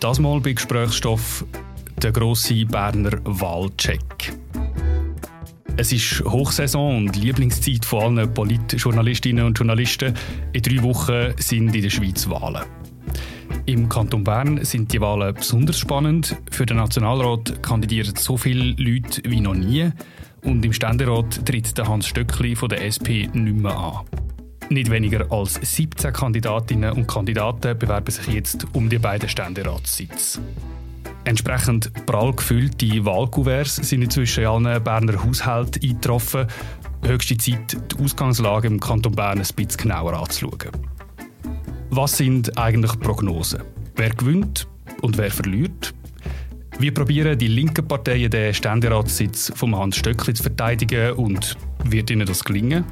Das Mal bei Gesprächsstoff der grosse Berner Wahlcheck. Es ist Hochsaison und Lieblingszeit von allen Politjournalistinnen und Journalisten. In drei Wochen sind in der Schweiz Wahlen. Im Kanton Bern sind die Wahlen besonders spannend. Für den Nationalrat kandidieren so viele Leute wie noch nie. Und im Ständerat tritt der Hans Stöckli von der SP nicht mehr an. Nicht weniger als 17 Kandidatinnen und Kandidaten bewerben sich jetzt um die beiden Ständeratssitze. Entsprechend prall gefüllte Wahlkuverts sind inzwischen in allen Berner Haushalten eingetroffen. Höchste Zeit, die Ausgangslage im Kanton Bern ein bisschen genauer anzuschauen. Was sind eigentlich Prognosen? Wer gewinnt und wer verliert? Wie probieren die linken Parteien den Ständeratssitz von Hans Stöckli zu verteidigen und wird ihnen das gelingen?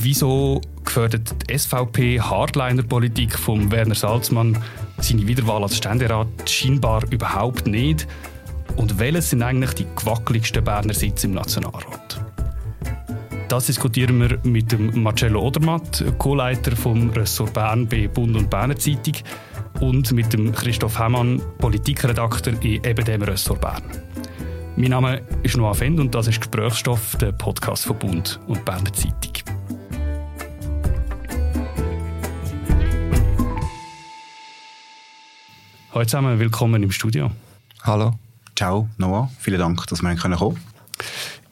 Wieso gefördert die SVP Hardliner-Politik von Werner Salzmann seine Wiederwahl als Ständerat scheinbar überhaupt nicht? Und welches sind eigentlich die gewackeligsten Berner Sitze im Nationalrat? Das diskutieren wir mit dem Marcello Odermatt, Co-Leiter vom Ressort Bern bei Bund und Berner Zeitung und mit dem Christoph Hemmann, Politikredakteur in eben dem Ressort Bern. Mein Name ist Noah Fend und das ist Gesprächsstoff, der Podcast von Bund und Berner Zeitung. Hallo zusammen, willkommen im Studio. Hallo. Ciao, Noah. Vielen Dank, dass wir kommen können.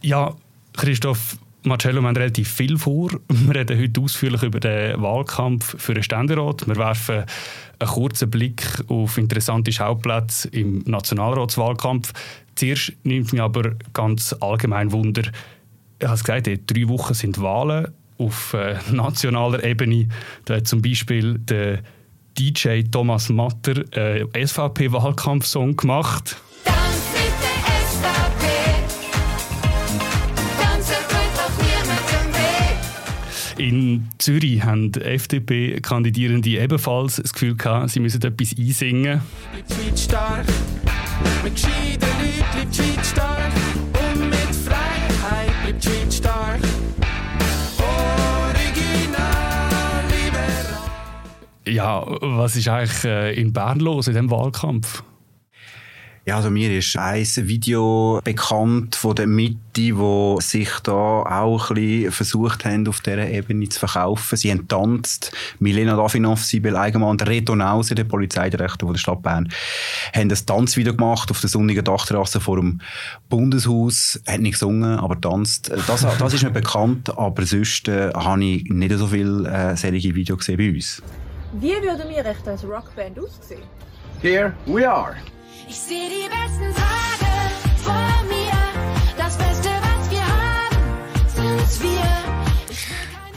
Ja, Christoph, Marcello, wir haben relativ viel vor. Wir reden heute ausführlich über den Wahlkampf für den Ständerat. Wir werfen einen kurzen Blick auf interessante Schauplätze im Nationalratswahlkampf. Zuerst nimmt mich aber ganz allgemein Wunder, ich habe gesagt, in drei Wochen sind Wahlen auf äh, nationaler Ebene. Da hat zum Beispiel der DJ Thomas Matter einen äh, SVP-Wahlkampfsong gemacht. In Zürich haben FDP-Kandidierende ebenfalls das Gefühl gehabt, sie müssen etwas einsingen. Bleibt stark, mit gescheiten Leuten bleibt die stark Ja, was ist eigentlich äh, in Bern los in diesem Wahlkampf? Ja, also mir ist ein Video bekannt von der Mitte, wo sich da auch ein bisschen versucht haben, auf dieser Ebene zu verkaufen. Sie haben tanzt. Milena Davinov, Sibyl Eigenmann, Nause, der Polizeidirektor der Stadt Bern, haben ein Tanzvideo gemacht auf der sonnigen Dachterrasse vor dem Bundeshaus. Hat nicht gesungen, aber tanzt. Das, das ist mir bekannt, aber sonst äh, habe ich nicht so viele äh, solche Videos gesehen bei uns. Wie würden wir echt als Rockband aussehen? Here we are. Ich sehe die besten Tage vor mir. Das Beste, was wir haben, sind wir.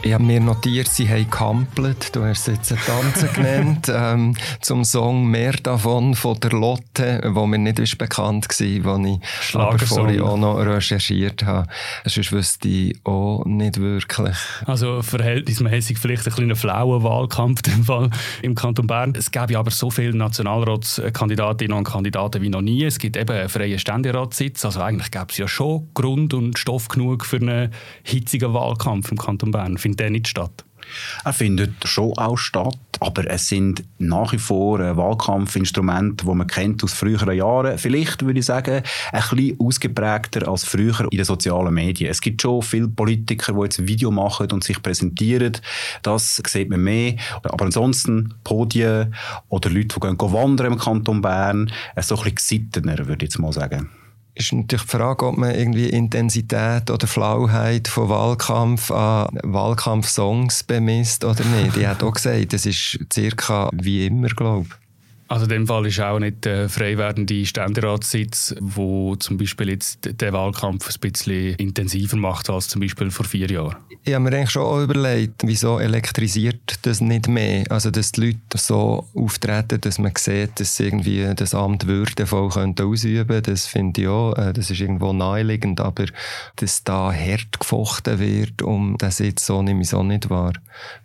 Ich habe mir notiert, sie haben gehampelt. Du hast es jetzt Tanzen genannt. ähm, zum Song «Mehr davon» von der Lotte, wo mir nicht ist bekannt war, wo ich aber vorhin auch noch recherchiert habe. Sonst wüsste ich auch nicht wirklich. Also verhältnismäßig vielleicht ein kleiner flauen Wahlkampf im, Fall im Kanton Bern. Es gäbe aber so viele Nationalratskandidatinnen und Kandidaten wie noch nie. Es gibt eben einen freien Ständeratssitz. Also eigentlich gäbe es ja schon Grund und Stoff genug für einen hitzigen Wahlkampf im Kanton Bern findet der nicht statt? Er findet schon auch statt, aber es sind nach wie vor Wahlkampfinstrumente, die man kennt aus früheren Jahren. Vielleicht würde ich sagen, ein bisschen ausgeprägter als früher in den sozialen Medien. Es gibt schon viele Politiker, die jetzt Video machen und sich präsentieren. Das sieht man mehr. Aber ansonsten Podien oder Leute, die gehen wandern im Kanton Bern, so ein bisschen gesittener, würde ich jetzt mal sagen ist natürlich die Frage, ob man irgendwie Intensität oder Flauheit von Wahlkampf an Wahlkampfsongs bemisst oder nicht. Ich habe auch gesagt, das ist circa wie immer, glaube ich. Also in dem Fall ist auch nicht der frei werdende Ständeratssitz, wo zum Beispiel jetzt den Wahlkampf ein bisschen intensiver macht als zum Beispiel vor vier Jahren. Ich habe mir eigentlich schon überlegt, wieso elektrisiert das nicht mehr? Also dass die Leute so auftreten, dass man sieht, dass sie irgendwie das Amt würdevoll ausüben das finde ich auch, äh, das ist irgendwo naheliegend, aber dass da hart gefochten wird, um das jetzt so nehme ich so nicht wahr.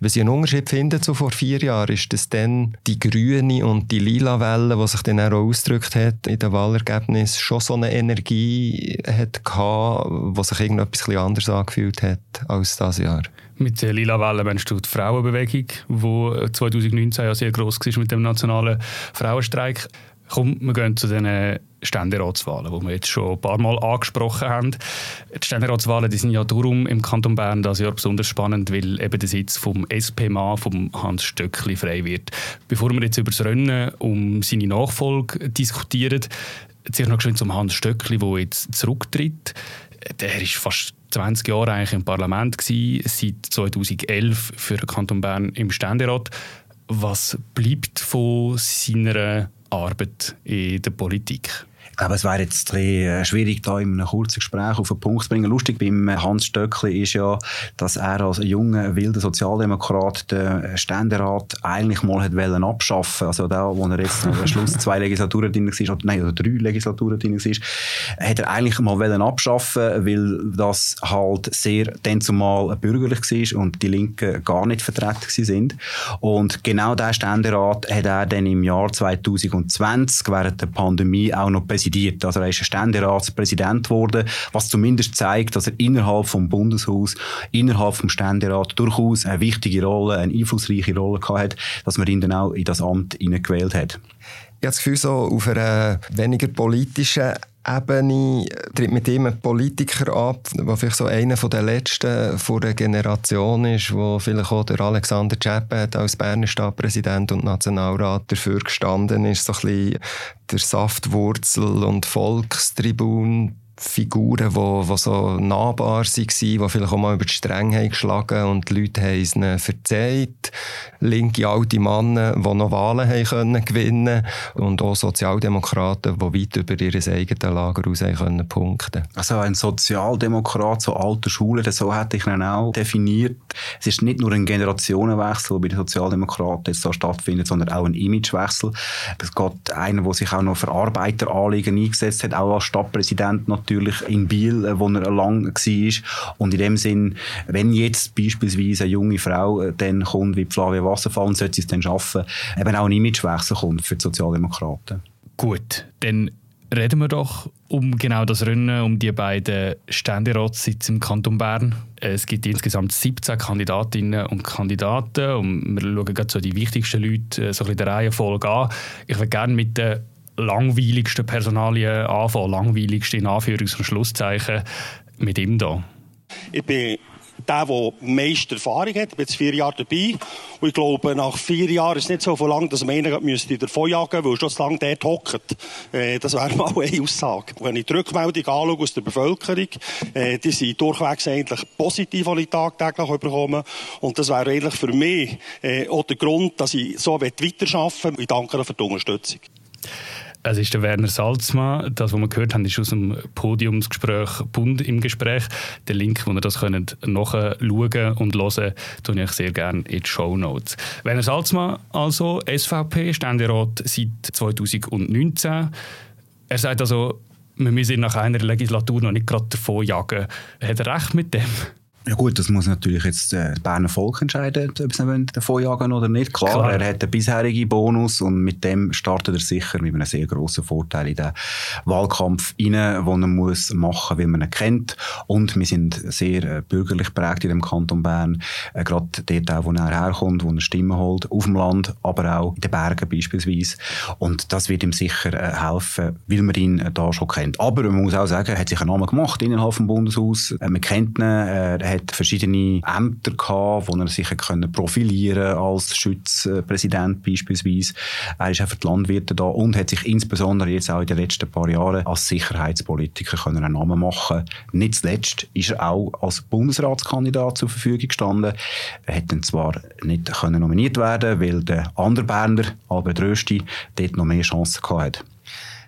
Was ich einen Unterschied finde zu vor vier Jahren, ist, dass dann die Grüne und die lila Welle, die sich dann auch ausgedrückt hat in den Wahlergebnissen, schon so eine Energie hat gehabt, die sich irgendetwas anders angefühlt hat als das Jahr. Mit der Lila Welle meinst du die Frauenbewegung, die 2019 ja sehr gross war mit dem nationalen Frauenstreik. Komm, wir gehen zu den Ständeratswahlen, die wir jetzt schon ein paar Mal angesprochen haben. Die Ständeratswahlen die sind ja darum im Kanton Bern das Jahr besonders spannend, weil eben der Sitz vom SP-Mann, vom Hans Stöckli, frei wird. Bevor wir jetzt über das Rennen um seine Nachfolge diskutieren, zuerst noch schön zum Hans Stöckli, der jetzt zurücktritt. Der ist fast 20 Jahre eigentlich im Parlament gewesen, seit 2011 für den Kanton Bern im Ständerat. Was bleibt von seiner Arbeit in der Politik? Ich glaube, es wäre jetzt äh, schwierig, da in einem kurzen Gespräch auf den Punkt zu bringen. Lustig beim Hans Stöckli ist ja, dass er als junger, wilder Sozialdemokrat den Ständerat eigentlich mal hat wollen abschaffen Also da, wo er jetzt am Schluss zwei Legislaturen drin war, nein, oder drei Legislaturen drin war, hat er eigentlich mal wollen abschaffen, weil das halt sehr dann zumal bürgerlich war und die Linken gar nicht vertreten sind. Und genau der Ständerat hat er dann im Jahr 2020 während der Pandemie auch noch präsidiert. Also er ist Ständeratspräsident geworden, was zumindest zeigt, dass er innerhalb vom Bundeshaus, innerhalb vom Ständerat durchaus eine wichtige Rolle, eine einflussreiche Rolle gehabt hat, dass man ihn dann auch in das Amt gewählt hat. Ich habe das Gefühl, so auf einer weniger politischen Ebene tritt mit ihm ein Politiker ab, der vielleicht so einer der letzten von der Generation ist, wo vielleicht auch der Alexander Czeppet als Berner Stadtpräsident und Nationalrat dafür gestanden ist, so ein bisschen der Saftwurzel und Volkstribun Figuren, die, die so nahbar waren, die vielleicht auch mal über die Stränge haben geschlagen und die Leute haben es ihnen verzeiht. Linke alte Männer, die noch Wahlen haben können gewinnen und auch Sozialdemokraten, die weit über ihr eigenes Lager raus haben können punkten. Also ein Sozialdemokrat, so alter Schule, so hätte ich ihn auch definiert. Es ist nicht nur ein Generationenwechsel, der bei den Sozialdemokraten jetzt da stattfindet, sondern auch ein Imagewechsel. Es geht einer, der sich auch noch für Arbeiteranliegen eingesetzt hat, auch als Stadtpräsident natürlich natürlich in Biel, äh, wo er lang war. Und in dem Sinn, wenn jetzt beispielsweise eine junge Frau äh, dann kommt wie Flavia Wasserfall und sollte sie es dann schaffen, eben auch ein Imagewechsel kommt für die Sozialdemokraten. Gut, dann reden wir doch um genau das Rennen, um die beiden Ständeratssitze im Kanton Bern. Es gibt insgesamt 17 Kandidatinnen und Kandidaten und wir schauen gerade so die wichtigsten Leute äh, so ein bisschen der Reihenfolge an. Ich würde gerne mit den langweiligsten Personalien anfangen, langweiligste in Anführungs- und Schlusszeichen, mit ihm da? Ich bin der, der meiste Erfahrung hat. Ich bin jetzt vier Jahre dabei. Und ich glaube, nach vier Jahren ist es nicht so lang, dass man einen müsste davon jagen, weil schon zu lange dort hockt. Äh, das wäre mal eine Aussage. Wenn ich die Rückmeldung anschaue aus der Bevölkerung, äh, die sind durchwegs eigentlich positiv, die ich tagtäglich bekomme. Und das wäre eigentlich für mich äh, auch der Grund, dass ich so weiterarbeiten will. Ich danke für die Unterstützung. Es ist der Werner Salzmann. Das, was wir gehört haben, ist aus dem Podiumsgespräch Bund im Gespräch. Der Link, wo ihr das könnt nachschauen und hören, tue ich sehr gerne in die Show Notes. Werner Salzmann, also SVP, Ständerat seit 2019. Er sagt also, wir müssen nach einer Legislatur noch nicht gerade davon jagen. Hat er recht mit dem? Ja gut, das muss natürlich jetzt äh, das Berner Volk entscheiden, ob sie davon jagen oder nicht. Klar, Klar, er hat einen bisherigen Bonus und mit dem startet er sicher mit einem sehr grossen Vorteil in den Wahlkampf rein, den er muss machen, weil man ihn kennt. Und wir sind sehr äh, bürgerlich prägt in dem Kanton Bern, äh, gerade dort auch, wo er herkommt, wo er Stimmen holt, auf dem Land, aber auch in den Bergen beispielsweise. Und das wird ihm sicher äh, helfen, weil man ihn äh, da schon kennt. Aber man muss auch sagen, er hat sich einen Namen gemacht innerhalb des Bundeshaus. Äh, man kennt ihn, hat verschiedene Ämter gehabt, wo er sich können profilieren als Schutzpräsident beispielsweise. Er ist auch für die Landwirte da und hat sich insbesondere jetzt auch in den letzten paar Jahren als Sicherheitspolitiker können einen Namen machen. Nicht zuletzt ist er auch als Bundesratskandidat zur Verfügung gestanden. Er hätte zwar nicht können nominiert werden, weil der andere Berner Albert Rösti dort noch mehr Chancen gehabt hat.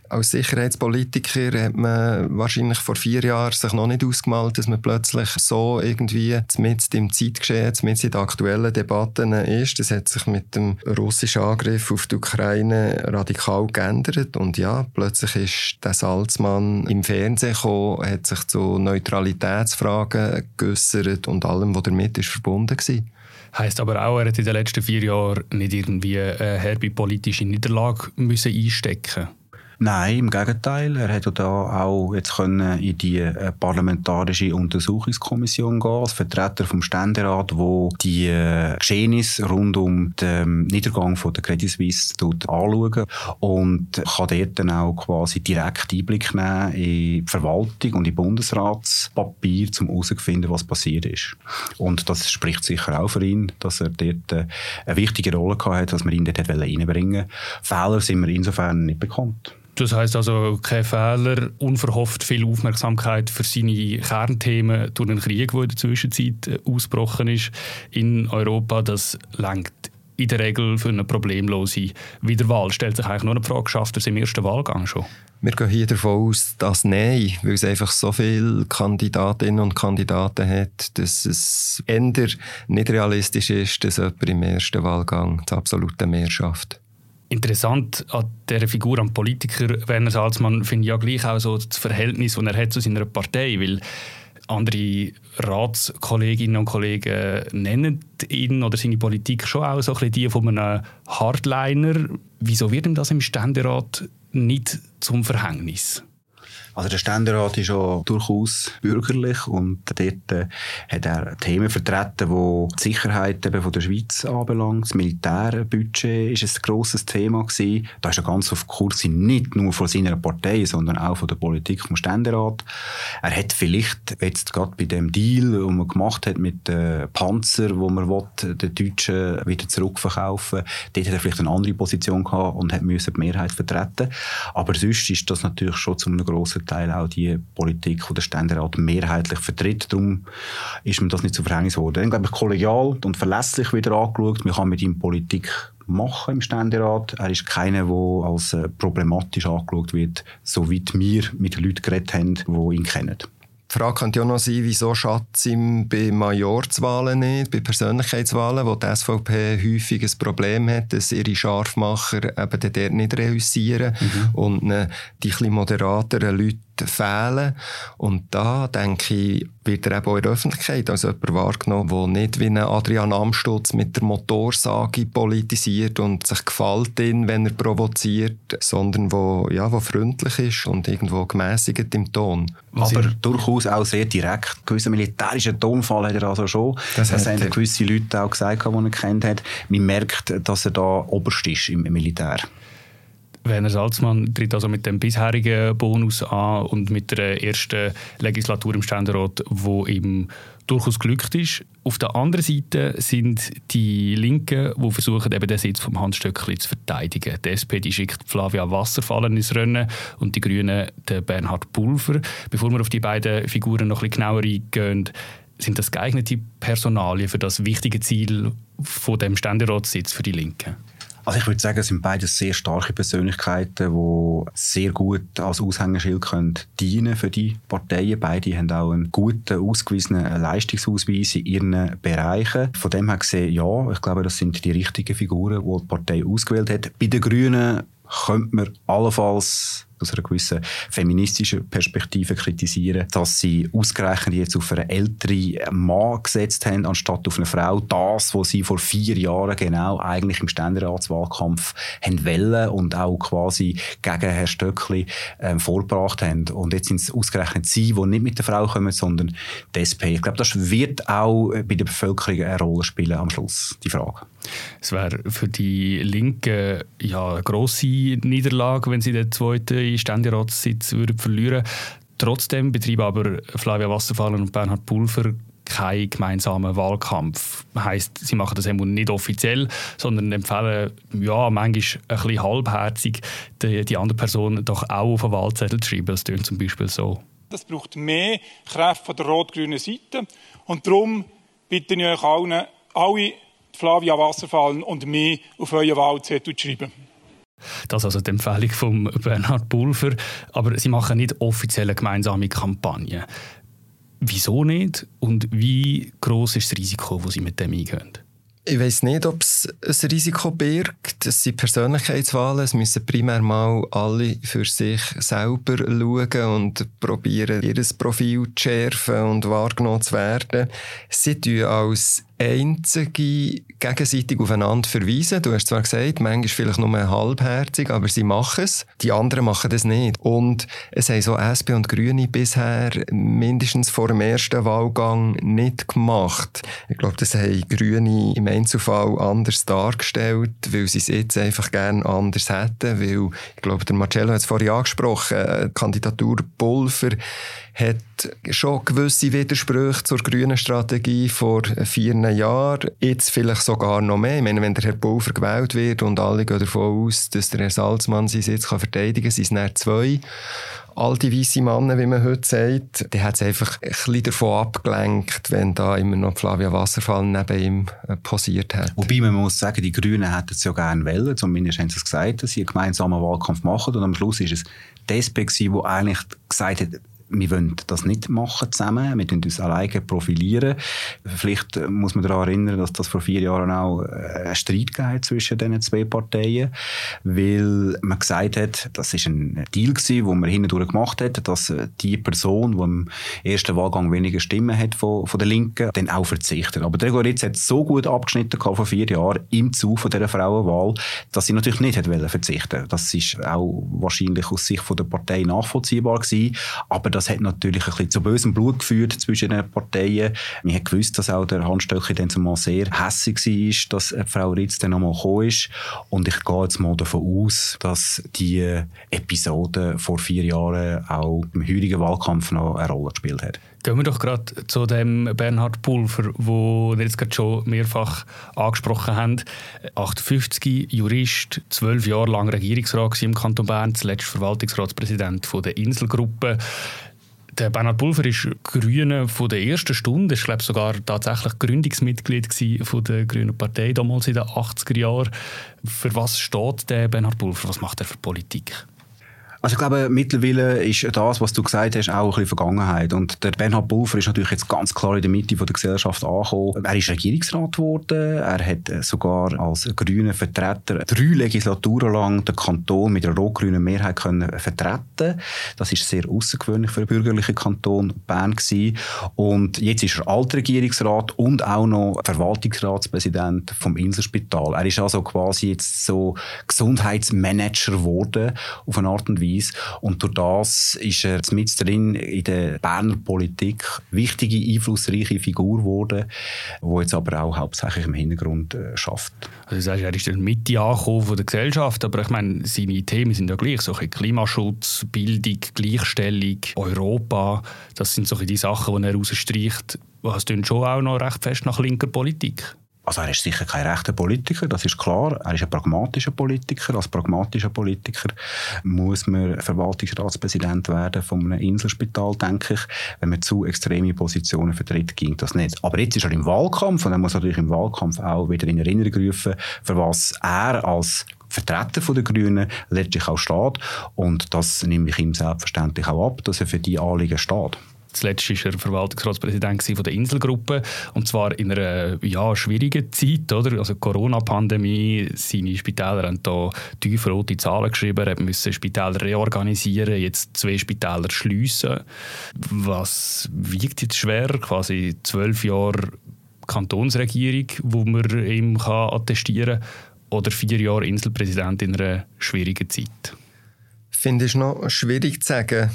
Als Sicherheitspolitiker hat man wahrscheinlich vor vier Jahren sich noch nicht ausgemalt, dass man plötzlich so irgendwie mit im Zeitgeschehen, mit in den aktuellen Debatten ist. Das hat sich mit dem russischen Angriff auf die Ukraine radikal geändert. Und ja, plötzlich ist der Salzmann im Fernsehen gekommen, hat sich zu Neutralitätsfragen geäussert und allem, was damit ist verbunden war. Heißt aber auch, er hat in den letzten vier Jahren nicht irgendwie eine herbe politische Niederlage müssen einstecken Nein, im Gegenteil. Er hätte da auch jetzt können in die äh, parlamentarische Untersuchungskommission gehen als Vertreter vom Ständerat, wo die äh, Geschehnisse rund um den Niedergang von der Credit Suisse anschauen und kann dort dann auch quasi direkt Einblick nehmen in die Verwaltung und in Bundesratspapier, um herauszufinden, was passiert ist. Und das spricht sicher auch für ihn, dass er dort äh, eine wichtige Rolle gehabt hat, dass man ihn dort reinbringen wollte. Fehler sind mir insofern nicht bekannt. Das heißt also, kein Fehler, unverhofft viel Aufmerksamkeit für seine Kernthemen durch einen Krieg, der in der Zwischenzeit äh, ausgebrochen ist in Europa. Das lenkt in der Regel für eine problemlose Wiederwahl. Stellt sich eigentlich nur eine Frage, schafft er es im ersten Wahlgang schon? Wir gehen hier davon aus, dass nein, weil es einfach so viele Kandidatinnen und Kandidaten hat, dass es eher nicht realistisch ist, dass jemand im ersten Wahlgang das absolute Mehr schafft. Interessant an dieser Figur, am Politiker Werner Salzmann, finde ich ja gleich auch so das Verhältnis, das er hat zu seiner Partei, weil andere Ratskolleginnen und Kollegen nennen ihn oder seine Politik schon auch so ein bisschen die von einem Hardliner. Wieso wird ihm das im Ständerat nicht zum Verhängnis? Also der Ständerat ist ja durchaus bürgerlich und dort äh, hat er Themen vertreten, die die Sicherheit eben von der Schweiz anbelangt. Das Militärbudget ist ein grosses Thema gewesen. Da ist er ganz auf Kurs nicht nur von seiner Partei, sondern auch von der Politik vom Ständerat. Er hat vielleicht jetzt gerade bei dem Deal, den man gemacht hat mit den Panzer, wo man will, den Deutschen wieder zurückverkaufen, dort hat er vielleicht eine andere Position gehabt und hat müssen die Mehrheit vertreten. Aber sonst ist das natürlich schon zu einem grossen Teil auch die Politik, die der Ständerat mehrheitlich vertritt. Darum ist mir das nicht zu Verhängnis geworden. Dann, glaube ich, kollegial und verlässlich wieder angeschaut. Man kann mit ihm Politik machen im Ständerat. Er ist keiner, der als äh, problematisch angeschaut wird, soweit wir mit Leuten geredet haben, die ihn kennen. Die Frage könnte ja noch sein, wieso schatzt ihm bei Majorswahlen nicht, bei Persönlichkeitswahlen, wo die SVP häufig ein Problem hat, dass ihre Scharfmacher eben dort nicht reüssieren mhm. und die etwas moderateren Leute fehlen. Und da, denke ich, wird er eben auch in der Öffentlichkeit als jemand wahrgenommen, der nicht wie ein Adrian Amstutz mit der Motorsage politisiert und sich gefällt ihn, wenn er provoziert, sondern wo, ja, wo freundlich ist und irgendwo gemäßigt im Ton. Aber durchaus auch sehr direkt. Ein gewisser militärischer Tonfall hat er also schon. Das, das haben gewisse Leute auch gesagt, die er kennt hat. Man merkt, dass er da oberst ist im Militär. Werner Salzmann tritt also mit dem bisherigen Bonus an und mit der ersten Legislatur im Ständerat, wo ihm durchaus glückt ist. Auf der anderen Seite sind die Linken, die versuchen, eben den Sitz vom Hans zu verteidigen. Die SP die schickt Flavia Wasserfallen ins Rennen und die Grünen den Bernhard Pulver. Bevor wir auf die beiden Figuren noch ein bisschen genauer eingehen, sind das geeignete Personalien für das wichtige Ziel von dem Ständeratssitz für die Linken? Also ich würde sagen, es sind beides sehr starke Persönlichkeiten, die sehr gut als Aushängeschild können dienen für die Parteien. Beide haben auch einen guten, ausgewiesenen Leistungsausweis in ihren Bereichen. Von dem her gesehen, ja, ich glaube, das sind die richtigen Figuren, die die Partei ausgewählt hat. Bei den Grünen könnte man allenfalls aus einer gewissen feministischen Perspektive kritisieren, dass sie ausgerechnet jetzt auf einen älteren Mann gesetzt haben, anstatt auf eine Frau. Das, was sie vor vier Jahren genau eigentlich im Ständeratswahlkampf haben wollen und auch quasi gegen Herrn Stöckli ähm, vorgebracht haben. Und jetzt sind es ausgerechnet sie, die nicht mit der Frau kommen, sondern die SP. Ich glaube, das wird auch bei der Bevölkerung eine Rolle spielen am Schluss, die Frage. Es wäre für die Linken ja, eine grosse Niederlage, wenn sie den zweiten Ständeratssitz würden verlieren Trotzdem betreiben aber Flavia Wasserfallen und Bernhard Pulver keinen gemeinsamen Wahlkampf. Heisst, sie machen das nicht offiziell, sondern empfehlen ja, manchmal ein bisschen halbherzig, die, die andere Person doch auch auf einen Wahlzettel zu schreiben. Das klingt zum Beispiel so. Das braucht mehr Kräfte von der rot-grünen Seite. Und darum bitte ich euch allen, alle Flavia Wasserfallen und mich auf euren Wahlzettel zu schreiben. Das ist also die Empfehlung von Bernhard Pulver. Aber Sie machen nicht offizielle gemeinsame Kampagnen. Wieso nicht? Und wie groß ist das Risiko, das Sie mit dem eingehen? Ich weiß nicht, ob es ein Risiko birgt. Es sind Persönlichkeitswahlen. Es müssen primär mal alle für sich selber schauen und probieren, ihr Profil zu schärfen und wahrgenommen zu werden. Sie tun als einzige gegenseitig aufeinander verweisen. Du hast zwar gesagt, manchmal vielleicht nur halbherzig, aber sie machen es. Die anderen machen das nicht. Und es haben so SP und Grüne bisher mindestens vor dem ersten Wahlgang nicht gemacht. Ich glaube, das haben Grüne im Einzelfall anders dargestellt, weil sie es jetzt einfach gerne anders hätten. Weil, ich glaube, der Marcello hat es vorhin angesprochen, äh, Kandidatur Pulver hat schon gewisse Widersprüche zur grünen Strategie vor vier Jahren. Jetzt vielleicht sogar noch mehr. Ich meine, wenn der Herr Pulver gewählt wird und alle gehen davon aus, dass der Herr Salzmann sich jetzt verteidigen kann, sind es dann zwei alte weisse Männer, wie man heute sagt, der hat es einfach ein bisschen davon abgelenkt, wenn da immer noch Flavia Wasserfall neben ihm äh, posiert hat. Wobei man muss sagen, die Grünen hätten es ja gerne wollen, zumindest haben sie es gesagt, dass sie einen gemeinsamen Wahlkampf machen und am Schluss ist es die SP die eigentlich gesagt hat, wir wollen das nicht machen zusammen, wir uns alleine profilieren. Vielleicht muss man daran erinnern, dass das vor vier Jahren auch äh, einen Streit gab zwischen diesen zwei Parteien, weil man gesagt hat, das ist ein Deal gewesen, den man hindurch gemacht hat, dass die Person, die im ersten Wahlgang weniger Stimmen hat von, von der Linken, dann auch verzichtet. Aber der Goritz hat so gut abgeschnitten vor vier Jahren im Zug von dieser Frauenwahl, dass sie natürlich nicht hat verzichten Das ist auch wahrscheinlich aus Sicht von der Partei nachvollziehbar gewesen, aber das hat natürlich ein bisschen zu bösem Blut geführt zwischen den Parteien. Man hat gewusst, dass auch der Hans Stöcki dann zumal sehr hässig war, dass Frau Ritz dann nochmal gekommen ist. Und ich gehe jetzt mal davon aus, dass die Episode vor vier Jahren auch im heurigen Wahlkampf noch eine Rolle gespielt hat. Gehen wir doch gerade zu dem Bernhard Pulver, wo wir jetzt gerade schon mehrfach angesprochen haben. 58 Jurist, zwölf Jahre lang Regierungsrat im Kanton Bern, zuletzt Verwaltungsratspräsident der Inselgruppe. Der Bernhard Pulver ist Grüne von der ersten Stunde. War glaube sogar tatsächlich Gründungsmitglied von der Grünen Partei damals in den 80er Jahren. Für was steht der Bernhard Pulver? Was macht er für Politik? Also ich glaube, mittlerweile ist das, was du gesagt hast, auch ein bisschen Vergangenheit. Und der Bernhard Pulver ist natürlich jetzt ganz klar in der Mitte von der Gesellschaft angekommen. Er ist Regierungsrat geworden. Er hat sogar als grüner Vertreter drei Legislaturen lang den Kanton mit einer rot-grünen Mehrheit können vertreten. Das ist sehr außergewöhnlich für einen bürgerlichen Kanton Bern gewesen. Und jetzt ist er Altregierungsrat und auch noch Verwaltungsratspräsident vom Inselspital. Er ist also quasi jetzt so Gesundheitsmanager geworden auf eine Art und Weise Weise. Und durch das ist er mit drin in der Berner Politik wichtige, einflussreiche Figur geworden, die jetzt aber auch hauptsächlich im Hintergrund äh. Also du sagst, er ist in der Mitte angekommen der Gesellschaft, aber ich meine, seine Themen sind ja gleich, so Klimaschutz, Bildung, Gleichstellung, Europa, das sind so die Sachen, die er rausstreicht. Klingt schon auch noch recht fest nach linker Politik. Also er ist sicher kein rechter Politiker, das ist klar. Er ist ein pragmatischer Politiker. Als pragmatischer Politiker muss man Verwaltungsratspräsident werden von einem Inselspital, denke ich. Wenn man zu extreme Positionen vertritt, ging das nicht. Aber jetzt ist er im Wahlkampf und er muss natürlich im Wahlkampf auch wieder in Erinnerung rufen, für was er als Vertreter der Grünen letztlich auch steht. Und das nehme ich ihm selbstverständlich auch ab, dass er für die Anliegen steht. Zuletzt war er Verwaltungsratspräsident der Inselgruppe und zwar in einer ja, schwierigen Zeit, oder? Also Corona-Pandemie, seine Spitäler haben da tiefrote Zahlen geschrieben, er musste Spitäler reorganisieren, jetzt zwei Spitäler schliessen. Was wiegt jetzt schwerer, quasi zwölf Jahre Kantonsregierung, wo man ihm kann attestieren kann, oder vier Jahre Inselpräsident in einer schwierigen Zeit? Ich finde es noch schwierig zu sagen.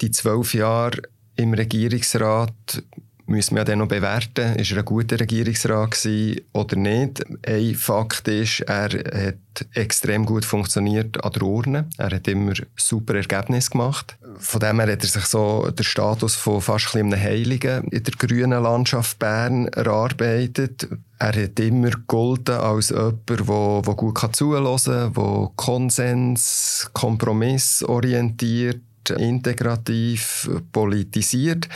Die zwölf Jahre im Regierungsrat müssen wir dann noch bewerten, ist er ein guter Regierungsrat gewesen oder nicht. Ein Fakt ist, er hat extrem gut funktioniert an der Urne. Er hat immer super Ergebnisse gemacht. Von dem her hat er sich so den Status von fast ein einem Heiligen in der grünen Landschaft Bern erarbeitet. Er hat immer gegolten als jemand, der, der gut zuhören kann, der Konsens, kompromissorientiert integrativ politisiert.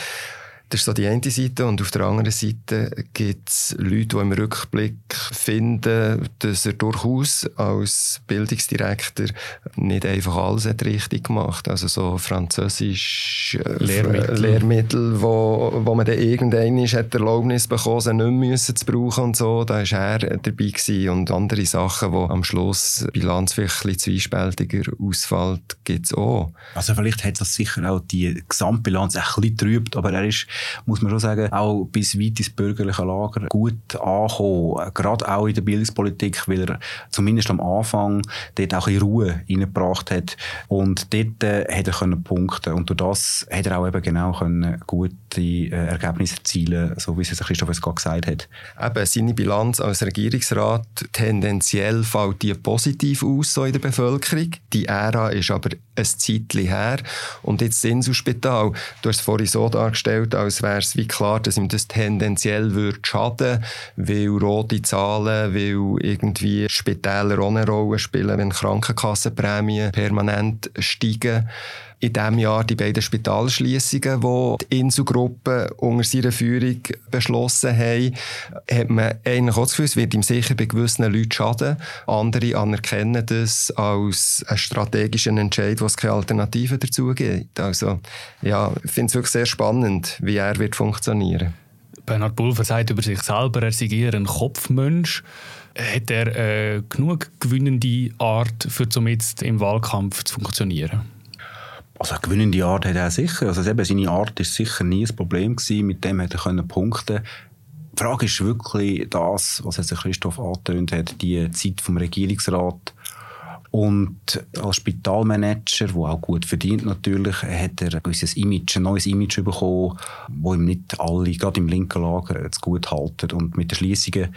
Das ist so die eine Seite. Und auf der anderen Seite gibt es Leute, die im Rückblick finden, dass er durchaus als Bildungsdirektor nicht einfach alles hat richtig gemacht Also so französisch äh, Lehrmittel, Lehrmittel wo, wo man dann irgendwann hat Erlaubnis bekommen, sie nicht mehr zu brauchen und so. Da war er dabei gewesen. Und andere Sachen, die am Schluss Bilanz vielleicht ein bisschen zwiespältiger ausfällt, gibt es auch. Also vielleicht hat das sicher auch die Gesamtbilanz ein bisschen trübt, aber er ist muss man schon sagen, auch bis weit ins bürgerliche Lager gut angekommen. Gerade auch in der Bildungspolitik, weil er zumindest am Anfang dort auch in Ruhe reingebracht hat. Und dort äh, hat er können punkten Und durch das hat er auch eben genau können gute äh, Ergebnisse erzielen, so wie es Christoph es gerade gesagt hat. Eben, seine Bilanz als Regierungsrat, tendenziell fällt die positiv aus so in der Bevölkerung. Die Ära ist aber ein Zeitchen her. Und jetzt das Inselspital, du hast es vorhin so dargestellt, als wäre es wie klar, dass ihm das tendenziell würde schaden, weil rote Zahlen, weil irgendwie Spitäler eine Rolle spielen, wenn Krankenkassenprämien permanent steigen in diesem Jahr die beiden Spitalschließungen, die die Inselgruppe unter seiner Führung beschlossen haben, hat man eigentlich auch das Gefühl, es wird ihm sicher bei gewissen Leuten schaden. Andere anerkennen das als einen strategischen Entscheid, wo es keine Alternative dazu gibt. Also, ja, ich finde es wirklich sehr spannend, wie er wird funktionieren. Bernhard Pulver sagt über sich selber, er sei ein Kopfmensch. Hat er äh, genug gewinnende Art, zum jetzt im Wahlkampf zu funktionieren? Also eine gewinnende Art hat er sicher. Also eben, seine Art ist sicher nie ein Problem gewesen. Mit dem hat er punkten. Die Frage ist wirklich das, was jetzt Christoph angetönt hat, die Zeit vom Regierungsrat. Und als Spitalmanager, der auch gut verdient natürlich, hat er ein gewisses Image, ein neues Image bekommen, wo ihm nicht alle, gerade im linken Lager, zu gut halten. Und mit den Schließungen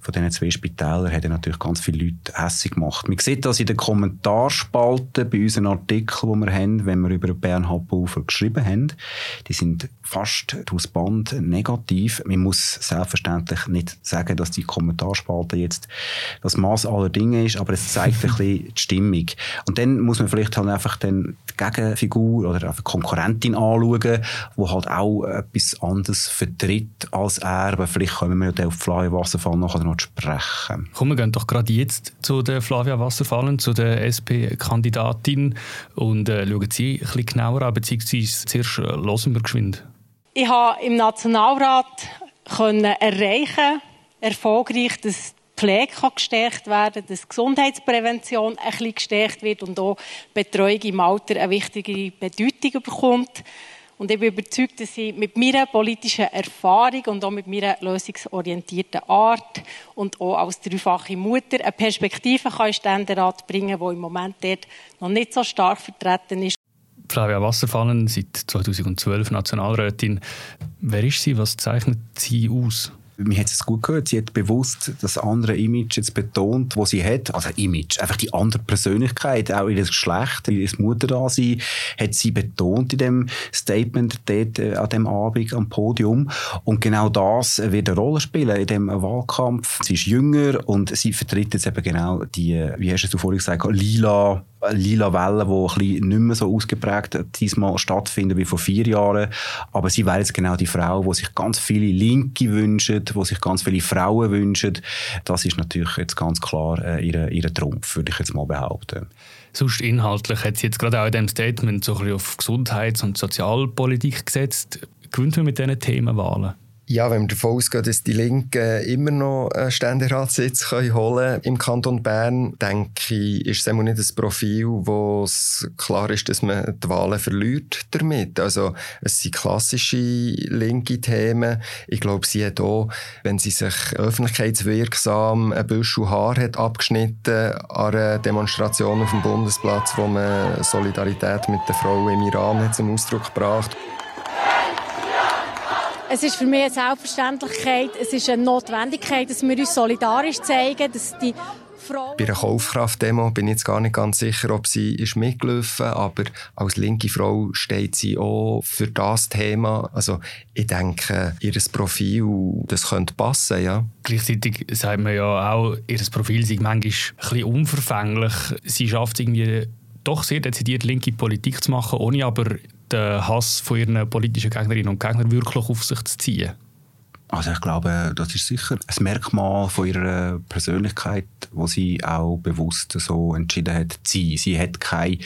von diesen zwei Spitälern hat er natürlich ganz viele Leute hässlich gemacht. Man sieht das in den Kommentarspalten bei unseren Artikeln, die wir haben, wenn wir über Bernhard Pulver geschrieben haben. Die sind fast aus Band negativ. Man muss selbstverständlich nicht sagen, dass die Kommentarspalte jetzt das Maß aller Dinge ist, aber es zeigt ein bisschen die Stimmung. Und dann muss man vielleicht halt einfach dann die Gegenfigur oder die Konkurrentin anschauen, die halt auch etwas anderes vertritt als er. Aber vielleicht können wir ja auf Flavia Wasserfall nachher noch sprechen. Komm, wir gehen doch gerade jetzt zu der Flavia Wasserfallen, zu der SP-Kandidatin und äh, schauen Sie ein bisschen genauer an, beziehungsweise zuerst äh, hören wir geschwind. Ich habe im Nationalrat können erreichen, erfolgreich, dass die Pflege kann gestärkt werden dass die Gesundheitsprävention ein bisschen gestärkt wird und auch die Betreuung im Alter eine wichtige Bedeutung bekommt. Und ich bin überzeugt, dass ich mit meiner politischen Erfahrung und auch mit meiner lösungsorientierten Art und auch als dreifache Mutter eine Perspektive kann in Ständerat bringen kann, die im Moment dort noch nicht so stark vertreten ist. Flavia Wasserfallen, seit 2012 Nationalrätin. Wer ist sie? Was zeichnet sie aus? Mir hat es gut gehört, sie hat bewusst das andere Image jetzt betont, wo sie hat, also Image, einfach die andere Persönlichkeit, auch ihr Geschlecht, ihr Mutterdasein, hat sie betont in dem Statement dort äh, an dem Abend am Podium. Und genau das wird eine Rolle spielen in dem Wahlkampf. Sie ist jünger und sie vertritt jetzt eben genau die, wie hast du vorhin gesagt, lila lila Welle, die ein bisschen nicht mehr so ausgeprägt diesmal stattfinden wie vor vier Jahren. Aber sie wäre jetzt genau die Frau, die sich ganz viele Linke wünschen, die sich ganz viele Frauen wünschen. Das ist natürlich jetzt ganz klar äh, ihr, ihr Trumpf, würde ich jetzt mal behaupten. Sonst inhaltlich hat sie jetzt gerade auch in diesem Statement so ein bisschen auf Gesundheits- und Sozialpolitik gesetzt. Gewinnt man mit diesen Themenwahlen? Ja, wenn wir davon ausgehen, dass die Linken immer noch einen Ständeratssitz können holen im Kanton Bern, denke ich, ist es nicht ein Profil, wo es klar ist, dass man die Wahlen verliert damit. Also es sind klassische linke Themen. Ich glaube, sie hat auch, wenn sie sich öffentlichkeitswirksam ein Büschel Haar hat abgeschnitten an einer Demonstration auf dem Bundesplatz, wo man Solidarität mit den Frauen im Iran hat zum Ausdruck gebracht hat, es ist für mich eine Selbstverständlichkeit, es ist eine Notwendigkeit, dass wir uns solidarisch zeigen, dass die Frau Bei einer Kaufkraftdemo bin ich jetzt gar nicht ganz sicher, ob sie ist mitgelaufen aber als linke Frau steht sie auch für das Thema. Also ich denke, ihr Profil, das könnte passen, ja. Gleichzeitig sagt man ja auch, ihr Profil sei manchmal ein bisschen unverfänglich. Sie schafft irgendwie doch sehr dezidiert linke Politik zu machen, ohne aber den Hass von ihren politischen Gegnerinnen und Gegnern wirklich auf sich zu ziehen? Also ich glaube, das ist sicher ein Merkmal von ihrer Persönlichkeit, wo sie auch bewusst so entschieden hat zu sein. Sie hat keine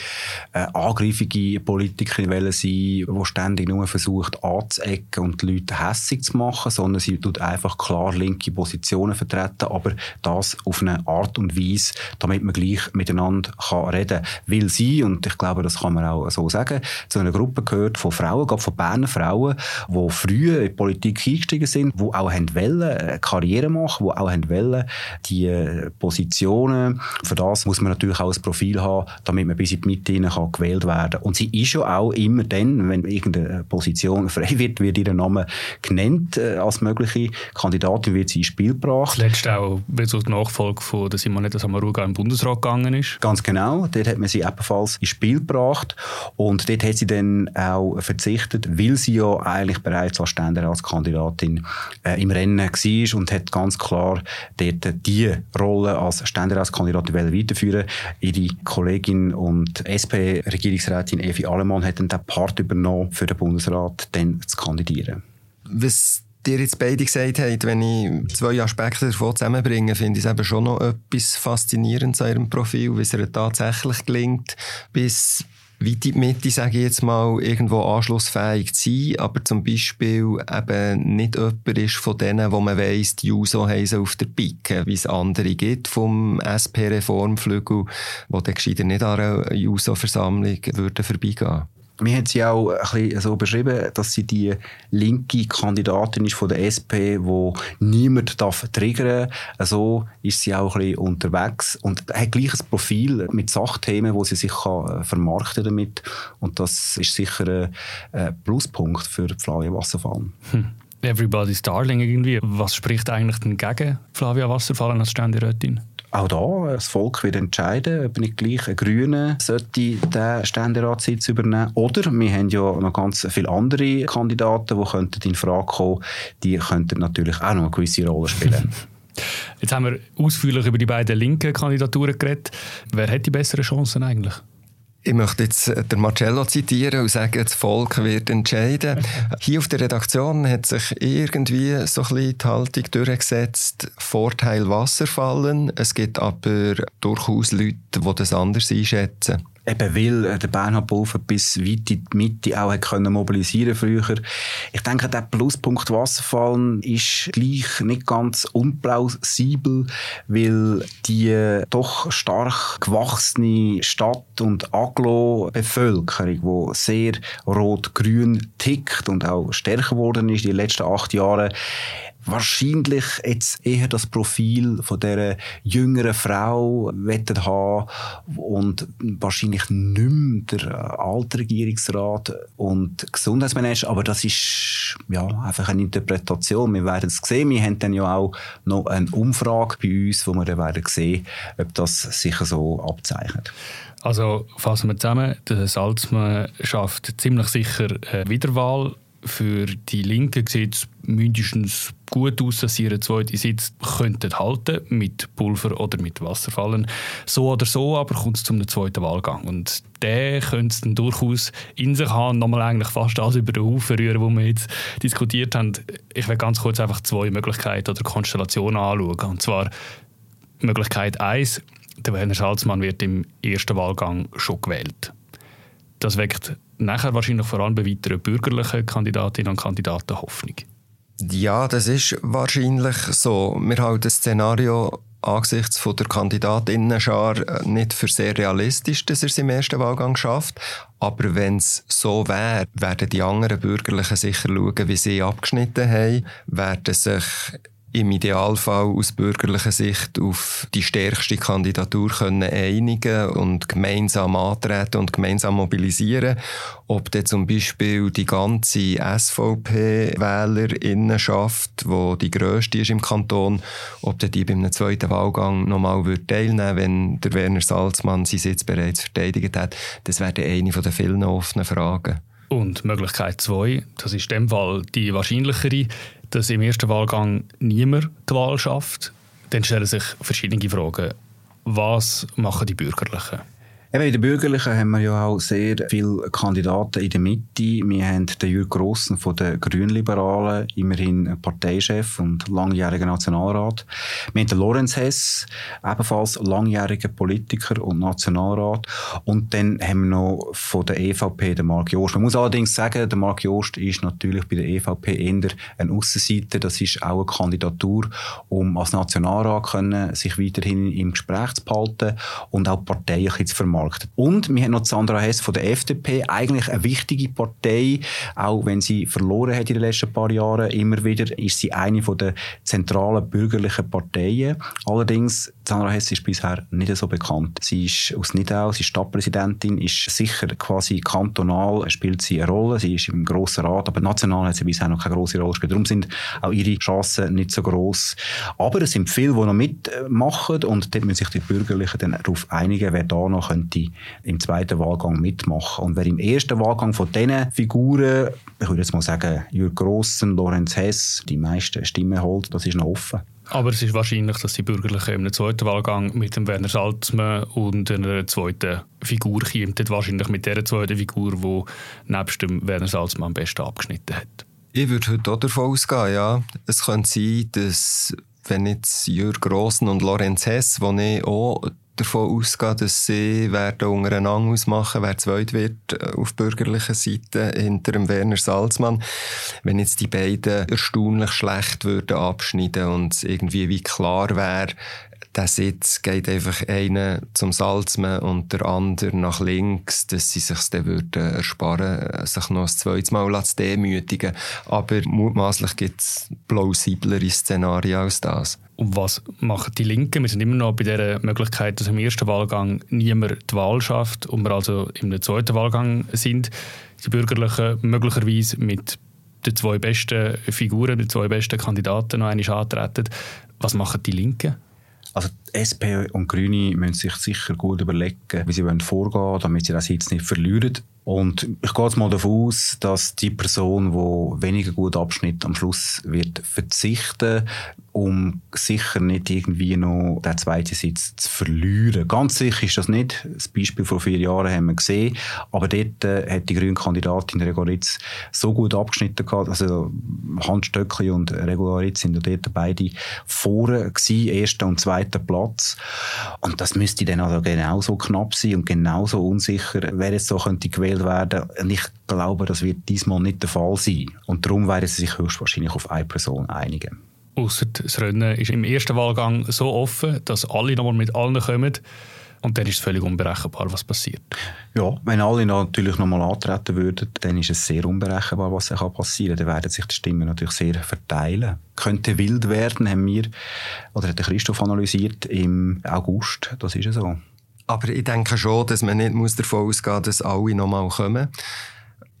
äh, angreifige Politikerin wollen sein, die ständig nur versucht anzuecken und die Leute hässig zu machen, sondern sie tut einfach klar linke Positionen vertreten, aber das auf eine Art und Weise, damit man gleich miteinander kann reden will sie, und ich glaube, das kann man auch so sagen, zu einer Gruppe gehört von Frauen, gerade von Berner Frauen, die früh in die Politik eingestiegen sind, die auch wollen, eine Karriere machen, die auch wollen, die äh, Positionen, für das muss man natürlich auch ein Profil haben, damit man bis in die Mitte hinein kann gewählt werden Und sie ist ja auch immer dann, wenn irgendeine Position frei wird, wird ihr Name genannt äh, als mögliche Kandidatin, wird sie ins Spiel gebracht. Zuletzt auch, wenn so die Nachfolge von der Simonetta Samaruga im Bundesrat gegangen ist. Ganz genau, dort hat man sie ebenfalls ins Spiel gebracht und dort hat sie dann auch verzichtet, weil sie ja eigentlich bereits als Ständeratskandidatin äh, im Rennen war und hat ganz klar dort die Rolle als Ständeratskandidatin weiterführen Ihre Kollegin und SP-Regierungsrätin Evi Allemann hat dann den Part übernommen, für den Bundesrat dann zu kandidieren. Was dir jetzt beide gesagt habt, wenn ich zwei Aspekte davon zusammenbringe, finde ich es eben schon noch etwas Faszinierendes an ihrem Profil, wie es ihr tatsächlich gelingt, bis weit in die Mitte, sage ich jetzt mal, irgendwo anschlussfähig zu sein, aber zum Beispiel eben nicht jemand ist von denen, wo man weiss, die Juso haben sie auf der Pike, wie es andere gibt vom SP-Reformflügel, wo dann gescheiter nicht an einer Juso-Versammlung würden vorbeigehen mir hat sie auch ein so beschrieben, dass sie die linke Kandidatin ist von der SP, wo niemand darf triggern. So ist sie auch ein unterwegs und hat gleich ein Profil mit Sachthemen, wo sie sich kann äh, vermarkten damit. Und das ist sicher ein Pluspunkt für Flavia Wasserfall. Hm. Everybody's Darling irgendwie. Was spricht eigentlich denn gegen Flavia Wasserfall als Ständerätin? Auch da, das Volk wird entscheiden, ob nicht gleich ein Grüner sollte den Ständeratssitz übernehmen. Oder wir haben ja noch ganz viele andere Kandidaten, die könnten in Frage kommen. Die könnten natürlich auch noch eine gewisse Rolle spielen. Jetzt haben wir ausführlich über die beiden linken Kandidaturen geredet. Wer hat die besseren Chancen eigentlich? Ich möchte jetzt äh, der Marcello zitieren und sagen, das Volk wird entscheiden. Hier auf der Redaktion hat sich irgendwie so ein bisschen die Haltung durchgesetzt, Vorteil Wasserfallen. Es gibt aber durchaus Leute, die das anders einschätzen eben weil äh, der Bernhard Pulver bis weit in die Mitte auch hat können mobilisieren früher. Ich denke, der Pluspunkt Wasserfallen ist gleich nicht ganz unplausibel, weil die doch stark gewachsene Stadt- und Aglo-Bevölkerung, die sehr rot-grün tickt und auch stärker geworden ist in den letzten acht Jahren, wahrscheinlich jetzt eher das Profil von der jüngeren Frau wettet haben und wahrscheinlich nicht mehr der äh, alte Regierungsrat und Gesundheitsmanager, aber das ist ja einfach eine Interpretation. Wir werden es sehen. Wir haben dann ja auch noch eine Umfrage bei uns, wo wir dann werden sehen, ob das sich so abzeichnet. Also fassen wir zusammen, der Salzmann schafft ziemlich sicher eine Wiederwahl für die Linken sieht es mindestens gut aus, dass sie ihren zweiten Sitz könnten halten mit Pulver oder mit Wasserfallen. So oder so aber kommt es zum zweiten Wahlgang. Und der könnte es dann durchaus in sich haben, nochmal eigentlich fast alles über den Haufen rühren, wo wir jetzt diskutiert haben. Ich will ganz kurz einfach zwei Möglichkeiten oder Konstellationen anschauen. Und zwar Möglichkeit 1, der Werner Salzmann wird im ersten Wahlgang schon gewählt. Das weckt nachher wahrscheinlich vor allem bei weiteren bürgerlichen Kandidatinnen und Kandidaten Hoffnung. Ja, das ist wahrscheinlich so. Wir halten das Szenario angesichts von der Kandidatinnenschar äh, nicht für sehr realistisch, dass er es im ersten Wahlgang schafft. Aber wenn es so wäre, werden die anderen Bürgerlichen sicher schauen, wie sie abgeschnitten haben, werden sich im Idealfall aus bürgerlicher Sicht auf die stärkste Kandidatur können einigen und gemeinsam antreten und gemeinsam mobilisieren. Ob dann zum Beispiel die ganze SVP-Wählerinnenschaft, wo die grösste ist im Kanton, ob dann die beim zweiten Wahlgang nochmal teilnehmen wenn der Werner Salzmann seinen Sitz bereits verteidigt hat, das wäre eine der vielen offenen Fragen. Und Möglichkeit zwei, das ist in dem Fall die wahrscheinlichere, dass im ersten Wahlgang niemand die Wahl schafft, dann stellen sich verschiedene Fragen. Was machen die Bürgerlichen? Eben in den Bürgerlichen haben wir ja auch sehr viele Kandidaten in der Mitte. Wir haben den Jürg Grossen von den Grünliberalen, immerhin Parteichef und langjähriger Nationalrat. Wir haben den Lorenz Hess, ebenfalls langjähriger Politiker und Nationalrat. Und dann haben wir noch von der EVP den Marc Jost. Man muss allerdings sagen, der Marc Jost ist natürlich bei der EVP eher ein Aussenseiter. Das ist auch eine Kandidatur, um als Nationalrat können, sich weiterhin im Gespräch zu behalten und auch Parteien zu vermarkten. Und wir haben noch Sandra Hess von der FDP, eigentlich eine wichtige Partei, auch wenn sie verloren hat in den letzten paar Jahren. Immer wieder ist sie eine von der zentralen bürgerlichen Parteien. Allerdings, Sandra Hess ist bisher nicht so bekannt. Sie ist aus Nidau, sie ist Stadtpräsidentin, ist sicher quasi kantonal, spielt sie eine Rolle. Sie ist im Grossen Rat, aber national hat sie bisher noch keine große Rolle gespielt. Darum sind auch ihre Chancen nicht so groß. Aber es sind viele, die noch mitmachen und dort müssen sich die Bürgerlichen dann darauf einigen, wer da noch könnte im zweiten Wahlgang mitmachen. Und wer im ersten Wahlgang von diesen Figuren, ich würde jetzt mal sagen, Jürg Grossen, Lorenz Hess, die meisten Stimmen holt, das ist noch offen. Aber es ist wahrscheinlich, dass die Bürgerlichen im zweiten Wahlgang mit dem Werner Salzmann und einer zweiten Figur kommen. Wahrscheinlich mit der zweiten Figur, die nebst dem Werner Salzmann am besten abgeschnitten hat. Ich würde heute auch davon ausgehen, ja. Es könnte sein, dass wenn jetzt Jürg Grossen und Lorenz Hess, die ich auch davon ausgehe, dass sie werden untereinander ausmachen, wer zweit wird äh, auf bürgerlicher Seite hinter dem Werner Salzmann. Wenn jetzt die beiden erstaunlich schlecht würden abschneiden und irgendwie wie klar wäre, der Sitz geht einfach einer zum Salzmann und der andere nach links, dass sie sich dann würden ersparen, sich noch ein zweites Mal zu demütigen. Aber mutmaßlich gibt es plausiblere Szenarien als das. Und was machen die Linken? Wir sind immer noch bei der Möglichkeit, dass im ersten Wahlgang niemand die Wahl schafft und wir also im zweiten Wahlgang sind. Die Bürgerlichen möglicherweise mit den zwei besten Figuren, den zwei besten Kandidaten noch einmal antreten. Was machen die Linken? Also SP und Grüne müssen sich sicher gut überlegen, wie sie vorgehen wollen, damit sie den Sitz nicht verlieren. Und ich gehe jetzt mal davon aus, dass die Person, die weniger gut abschnitt, am Schluss wird verzichten, um sicher nicht irgendwie noch den zweiten Sitz zu verlieren. Ganz sicher ist das nicht. Das Beispiel vor vier Jahren haben wir gesehen. Aber dort äh, hat die grüne Kandidatin Regoritz so gut abgeschnitten gehabt. Also Hans Stöckli und Regoritz sind dort beide vorne gewesen, erster und zweiter Platz. Und das müsste dann also genauso knapp sein und genauso unsicher, wer jetzt so könnte gewählt werden. Und ich glaube, das wird diesmal nicht der Fall sein. Und darum werden sie sich höchstwahrscheinlich auf eine Person einigen. Ausser das Rennen ist im ersten Wahlgang so offen, dass alle nochmal mit allen kommen. Und dann ist es völlig unberechenbar, was passiert. Ja, wenn alle natürlich nochmal antreten würden, dann ist es sehr unberechenbar, was passieren kann. Dann werden sich die Stimmen natürlich sehr verteilen. Könnte wild werden, haben wir, oder hat Christoph analysiert, im August. Das ist ja so. Aber ich denke schon, dass man nicht davon ausgehen muss, dass alle nochmal kommen.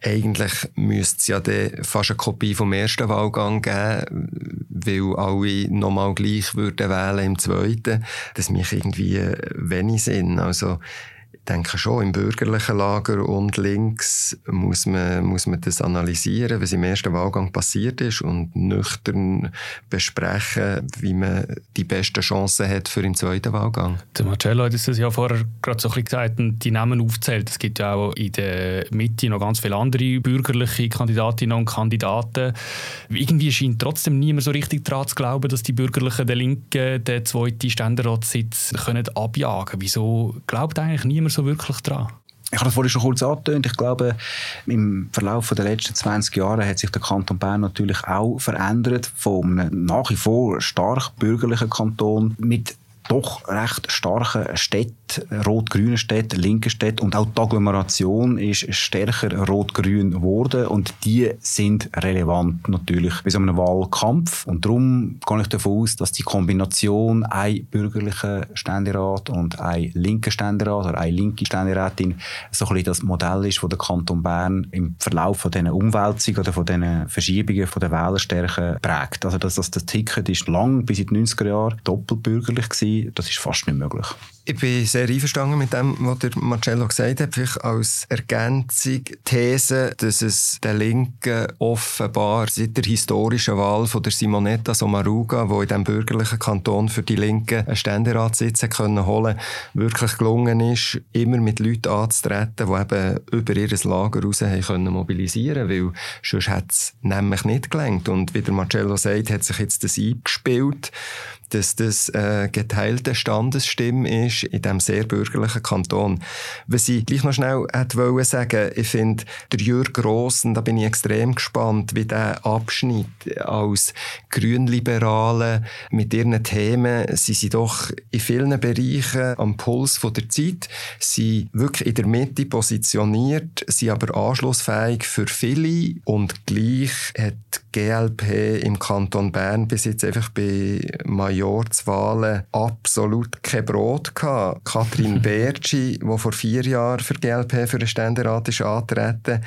Eigentlich müsste es ja dann fast eine Kopie vom ersten Wahlgang geben, weil alle nochmal gleich würden wählen im zweiten. Das macht irgendwie wenig Sinn. Also, denke schon, im bürgerlichen Lager und links muss man, muss man das analysieren, was im ersten Wahlgang passiert ist und nüchtern besprechen, wie man die besten Chancen hat für den zweiten Wahlgang. Der Marcello hat es ja vorher gerade so ein bisschen gesagt, die Namen aufzählt. Es gibt ja auch in der Mitte noch ganz viele andere bürgerliche Kandidatinnen und Kandidaten. Irgendwie scheint trotzdem niemand so richtig daran zu glauben, dass die Bürgerlichen der Linken den zweiten Ständeratssitz können abjagen können. Wieso glaubt eigentlich niemand so wirklich dran? Ich habe das vorhin schon kurz angetönt. Ich glaube, im Verlauf der letzten 20 Jahre hat sich der Kanton Bern natürlich auch verändert einem nach wie vor stark bürgerlichen Kanton mit doch recht starken Städten, rot-grünen Städten, linken Städten und auch die Agglomeration ist stärker rot-grün geworden und die sind relevant natürlich bei so einem Wahlkampf und darum gehe ich davon aus, dass die Kombination ein bürgerlicher Ständerat und ein linker Ständerat oder eine linke Ständerätin so ein bisschen das Modell ist, wo der Kanton Bern im Verlauf von diesen Umwälzungen oder von diesen Verschiebungen von der Wählerstärke prägt. Also dass das, das Ticket ist lang bis in die 90er Jahre doppelbürgerlich gewesen das ist fast nicht möglich. Ich bin sehr einverstanden mit dem, was der Marcello gesagt hat. Vielleicht als Ergänzung These, dass es den Linken offenbar seit der historischen Wahl von der Simonetta Sommaruga, die in diesem bürgerlichen Kanton für die Linken einen Ständeratssitz können holen wirklich gelungen ist, immer mit Leuten anzutreten, die eben über ihr Lager raus haben können mobilisieren weil sonst hat es nämlich nicht gelangt. Und wie der Marcello sagt, hat sich jetzt das eingespielt dass das äh, geteilte Standesstimme ist in diesem sehr bürgerlichen Kanton. Was ich gleich noch schnell hätte wollen sagen, ich finde, der Jürg Grossen, da bin ich extrem gespannt, wie der Abschnitt als Grünliberale mit ihren Themen, sie sind doch in vielen Bereichen am Puls der Zeit, sie wirklich in der Mitte positioniert, sind aber anschlussfähig für viele und gleich hat GLP im Kanton Bern bis jetzt einfach bei Majorswahlen absolut kein Brot gehabt. Katrin Bergi, die vor vier Jahren für GLP für den Ständerat ist antreten,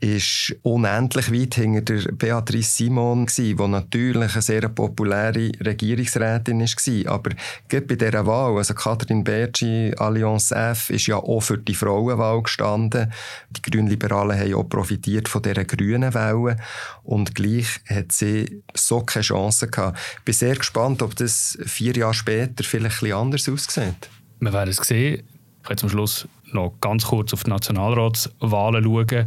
ist unendlich weit hinter der Beatrice Simon die natürlich eine sehr populäre Regierungsrätin war. Aber gerade bei dieser Wahl, also Katrin Bergi, Allianz F, ist ja auch für die Frauenwahl gestanden. Die Grünliberalen haben auch profitiert von dieser grünen Welle und gleich hat sie so keine Chance gehabt. Ich bin sehr gespannt, ob das vier Jahre später vielleicht ein anders aussieht. Wir werden es sehen. Ich werde zum Schluss noch ganz kurz auf die Nationalratswahlen schauen.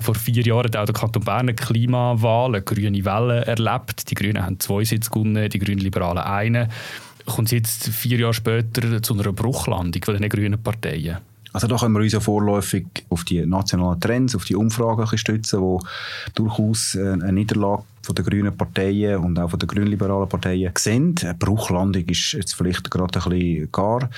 Vor vier Jahren auch der Kanton Bern eine Klimawahl, eine grüne Welle erlebt. Die Grünen haben zwei Sitze gewonnen, die Grünen Liberalen einen. Kommt es jetzt vier Jahre später zu einer Bruchlandung von den grünen Parteien? Also da können wir uns ja vorläufig auf die nationalen Trends, auf die Umfragen stützen, die durchaus eine Niederlage von den grünen Parteien und auch von den grünliberalen Parteien sehen. Bruchlandung ist jetzt vielleicht gerade ein bisschen gar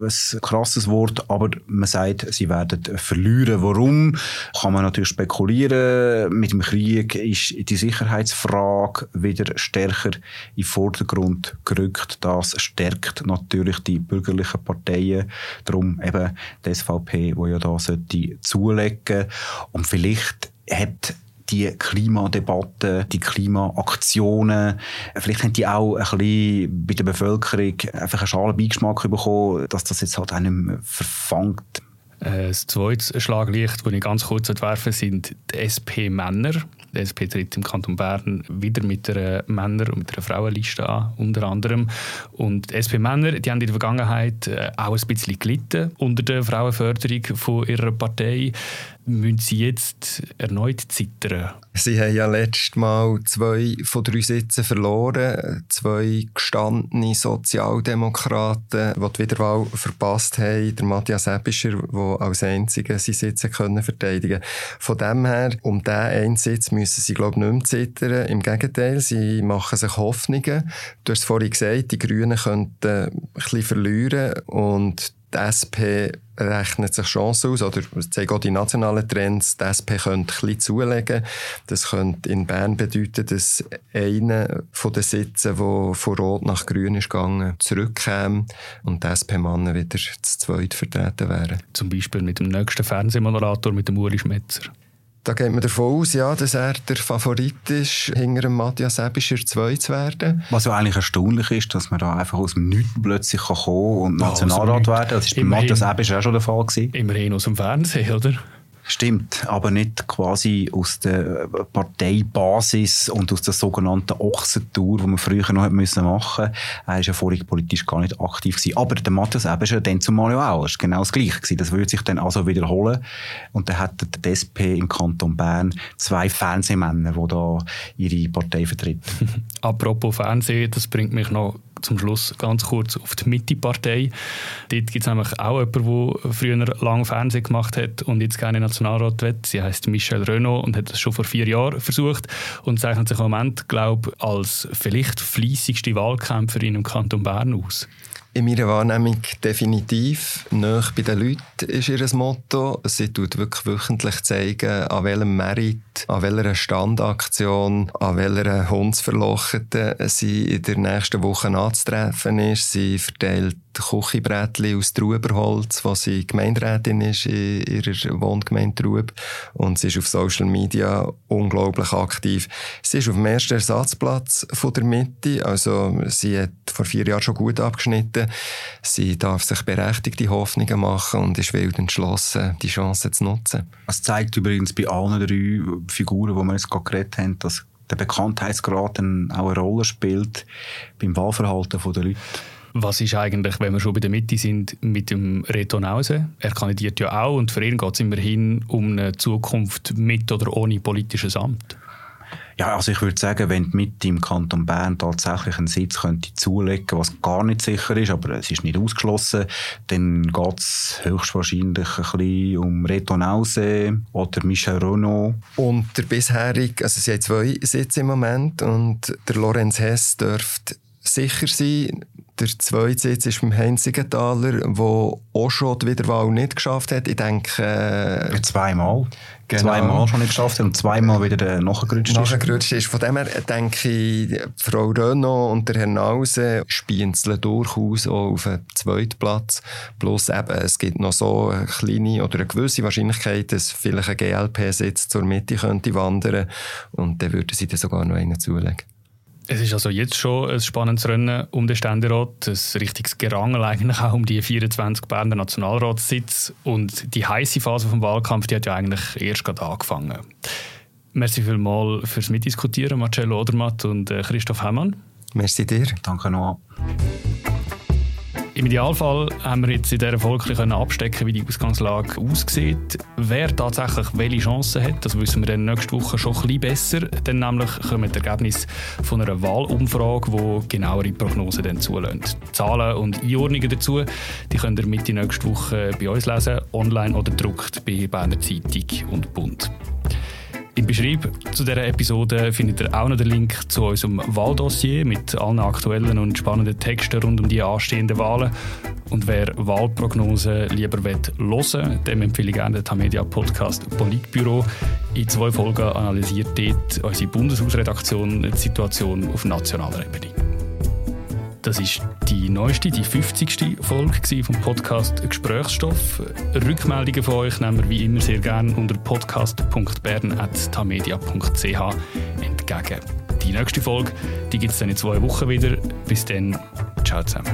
ein krasses Wort, aber man sagt, sie werden verlieren. Warum? Kann man natürlich spekulieren. Mit dem Krieg ist die Sicherheitsfrage wieder stärker in den Vordergrund gerückt. Das stärkt natürlich die bürgerlichen Parteien. Darum eben die SVP, die ja da sollte zulegen. Und vielleicht hat die Klimadebatte, die Klimaaktionen, vielleicht haben die auch ein bisschen bei der Bevölkerung einfach einen schalen Beigeschmack bekommen, dass das jetzt halt auch nicht mehr verfangt. Äh, das zweite Schlaglicht, das ich ganz kurz entwerfen sind die SP-Männer. Die SP tritt im Kanton Bern wieder mit einer Männer- und mit einer Frauenliste an, unter anderem. Und die SP-Männer, die haben in der Vergangenheit äh, auch ein bisschen gelitten unter der Frauenförderung von ihrer Partei müssen sie jetzt erneut zittern? Sie haben ja letztes Mal zwei von drei Sitzen verloren. Zwei gestandene Sozialdemokraten, die die Wiederwahl verpasst haben. Der Matthias Ebischer, der als einziger seine Sitze verteidigen Von dem her, um diesen einen Sitz müssen sie, glaube ich, nicht mehr zittern. Im Gegenteil, sie machen sich Hoffnungen. Du hast es vorhin gesagt, die Grünen könnten ein bisschen verlieren und die SP rechnet sich Chancen aus, oder zeigen auch die nationalen Trends, die SP könnte ein bisschen zulegen. Das könnte in Bern bedeuten, dass einer von den Sitzen, der von Rot nach Grün ist gegangen, zurückkäme und die SP-Mannen wieder zu zweit vertreten wären. Zum Beispiel mit dem nächsten Fernsehmoderator, mit dem Uri Schmetzer. Da geht man davon aus, ja, dass er der Favorit ist, hinter dem Matthias Ebischer zwei zu werden. Was ja eigentlich erstaunlich ist, dass man da einfach aus dem Nichts plötzlich kommen kann und Nationalrat also, werden Das war bei Matthias Ebischer auch schon der Fall. Gewesen. Immerhin aus dem Fernsehen, oder? Stimmt, aber nicht quasi aus der Parteibasis und aus der sogenannten Ochsentour, die man früher noch müssen machen musste. Er war ja vorher politisch gar nicht aktiv. Gewesen. Aber der Matthias Eben schon dann zumal ja auch. Das war genau das Gleiche. Gewesen. Das würde sich dann also wiederholen. Und dann hat der SP im Kanton Bern zwei Fernsehmänner, die da ihre Partei vertreten. Apropos Fernsehen, das bringt mich noch zum Schluss ganz kurz auf die Mitte-Partei. Dort gibt es nämlich auch jemanden, der früher lange Fernsehen gemacht hat und jetzt gerne Nationalrat wird. Sie heißt Michelle Renault und hat das schon vor vier Jahren versucht und zeichnet sich im Moment, glaube ich, als vielleicht fleissigste Wahlkämpferin im Kanton Bern aus. In meiner Wahrnehmung definitiv. Nach bei den Leuten ist ihr Motto. Sie tut wirklich wöchentlich zeigen, an welchem Merit, an welcher Standaktion, an welcher Hundsverlochete sie in der nächsten Woche anzutreffen ist. Sie verteilt Küchenbrettchen aus Truberholz, wo sie Gemeinderätin ist in ihrer Wohngemeinde Trub. Und sie ist auf Social Media unglaublich aktiv. Sie ist auf dem ersten Ersatzplatz von der Mitte. Also, sie hat vor vier Jahren schon gut abgeschnitten. Sie darf sich berechtigte Hoffnungen machen und ist wild entschlossen, die Chance zu nutzen. Das zeigt übrigens bei allen drei Figuren, die wir jetzt gerade geredet haben, dass der Bekanntheitsgrad auch eine Rolle spielt beim Wahlverhalten der Leute. Was ist eigentlich, wenn wir schon bei der Mitte sind, mit dem Reto Nause? Er kandidiert ja auch und für ihn geht es immerhin um eine Zukunft mit oder ohne politisches Amt. Ja, also ich würde sagen, wenn die Mitte im Kanton Bern tatsächlich einen Sitz könnte zulegen, was gar nicht sicher ist, aber es ist nicht ausgeschlossen, dann geht es höchstwahrscheinlich ein bisschen um Reto Nause oder Michel Renault. Und der bisherige, also sie haben zwei Sitze im Moment und der Lorenz Hess dürfte sicher sein. Der zweite Sitz ist beim Heinz Siegenthaler, der auch schon die Wiederwahl nicht geschafft hat. Ich denke... Äh, zweimal. Genau. Zweimal schon nicht geschafft und zweimal wieder nachgerutscht ist. Nachgerutscht ist. Von dem her denke ich, Frau Renault und der Herr Nause spienzeln durchaus auch auf einen zweiten Platz. Plus eben, es gibt noch so eine kleine oder eine gewisse Wahrscheinlichkeit, dass vielleicht ein GLP-Sitz zur Mitte könnte wandern und dann würden sie dann sogar noch einen zulegen. Es ist also jetzt schon ein spannendes Rennen um den Ständerat, ein richtiges Gerangel eigentlich auch um die 24 Berner Nationalratssitze und die heiße Phase vom Wahlkampf, die hat ja eigentlich erst gerade angefangen. Merci vielmals fürs Mitdiskutieren, Marcello Odermatt und äh, Christoph Hemmann. Merci dir. Danke noch. Im Idealfall haben wir jetzt in dieser Folge können abstecken, wie die Ausgangslage aussieht. Wer tatsächlich welche Chancen hat, das wissen wir dann nächste Woche schon ein bisschen besser. Dann nämlich kommen die Ergebnisse von einer Wahlumfrage, die genauere Prognosen dann zulässt. Zahlen und Einordnungen dazu die könnt ihr Mitte nächste Woche bei uns lesen, online oder gedruckt bei Berner Zeitung und Bund. Im Beschreib zu dieser Episode findet ihr auch noch den Link zu unserem Wahldossier mit allen aktuellen und spannenden Texten rund um die anstehenden Wahlen. Und wer Wahlprognosen lieber hören dem empfehle ich gerne den Tamedia Podcast Politbüro. In zwei Folgen analysiert dort unsere Bundeshausredaktion die Situation auf nationaler Ebene. Das ist die neueste, die 50. Folge vom Podcast Gesprächsstoff. Rückmeldungen von euch nehmen wir wie immer sehr gerne unter podcast.bern.tamedia.ch entgegen. Die nächste Folge gibt es dann in zwei Wochen wieder. Bis dann, ciao zusammen.